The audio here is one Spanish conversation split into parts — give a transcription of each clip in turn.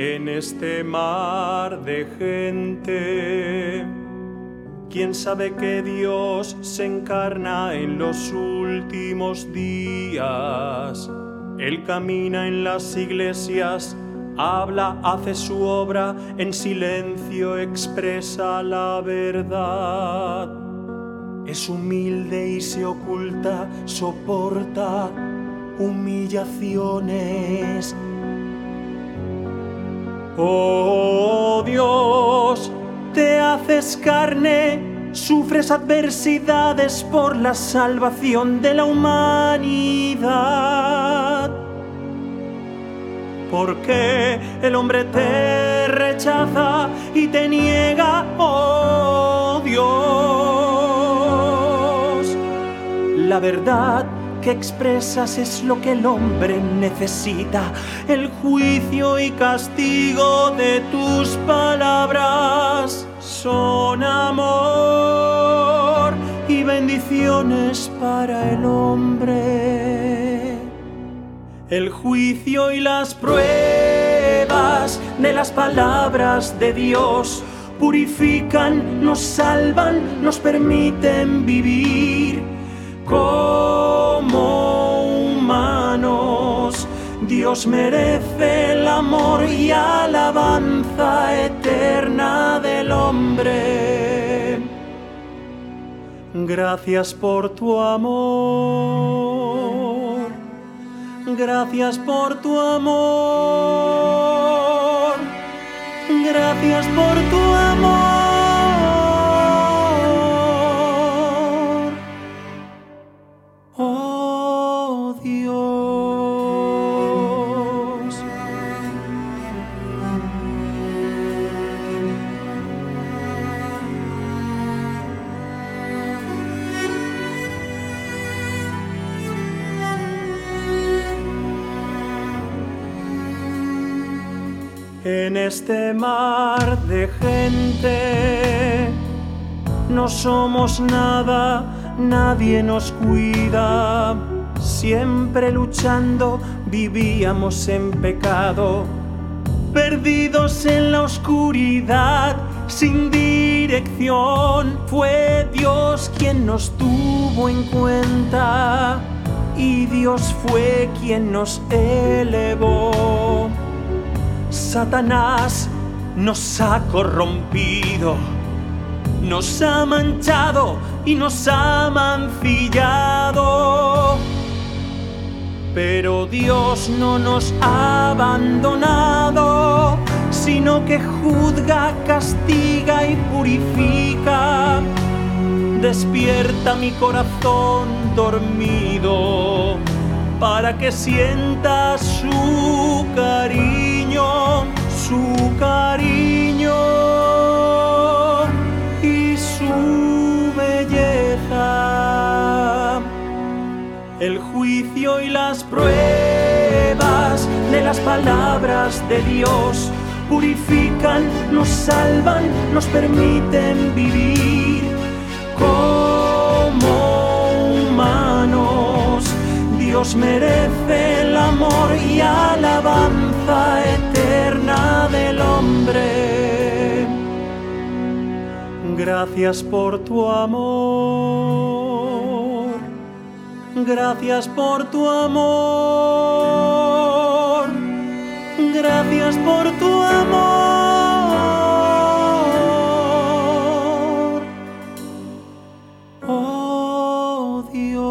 en este mar de gente. ¿Quién sabe que Dios se encarna en los últimos días? Él camina en las iglesias, habla, hace su obra, en silencio expresa la verdad. Es humilde y se oculta, soporta humillaciones. Oh Dios, te haces carne, sufres adversidades por la salvación de la humanidad. Porque el hombre te rechaza y te niega, oh Dios. La verdad que expresas es lo que el hombre necesita, el juicio y castigo de tus palabras son amor y bendiciones para el hombre. El juicio y las pruebas de las palabras de Dios purifican, nos salvan, nos permiten vivir Dios merece el amor y alabanza eterna del hombre. Gracias por tu amor. Gracias por tu amor. Gracias por tu amor. En este mar de gente no somos nada, nadie nos cuida. Siempre luchando vivíamos en pecado, perdidos en la oscuridad, sin dirección. Fue Dios quien nos tuvo en cuenta y Dios fue quien nos elevó. Satanás nos ha corrompido, nos ha manchado y nos ha mancillado. Pero Dios no nos ha abandonado, sino que juzga, castiga y purifica. Despierta mi corazón dormido para que sienta su cariño, su cariño y su belleza. El juicio y las pruebas de las palabras de Dios purifican, nos salvan, nos permiten vivir como humanos. Dios merece el amor y Gracias por tu amor. Gracias por tu amor. Gracias por tu amor. Oh Dios.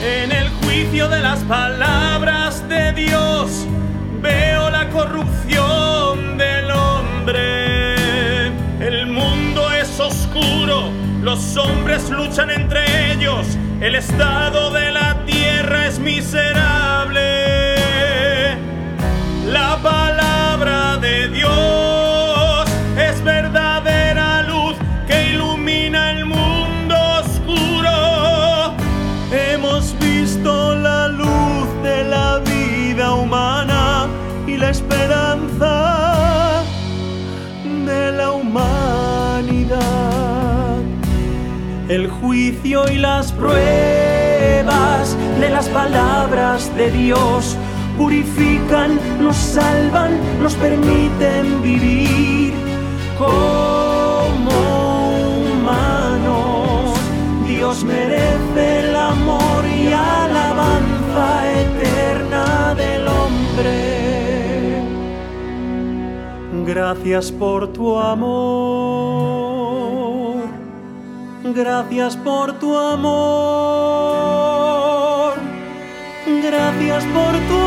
En el juicio de las palabras los hombres luchan entre ellos, el estado de la tierra es miserable. Y las pruebas de las palabras de Dios purifican, nos salvan, nos permiten vivir como humanos. Dios merece el amor y alabanza eterna del hombre. Gracias por tu amor. Gracias por tu amor. Gracias por tu amor.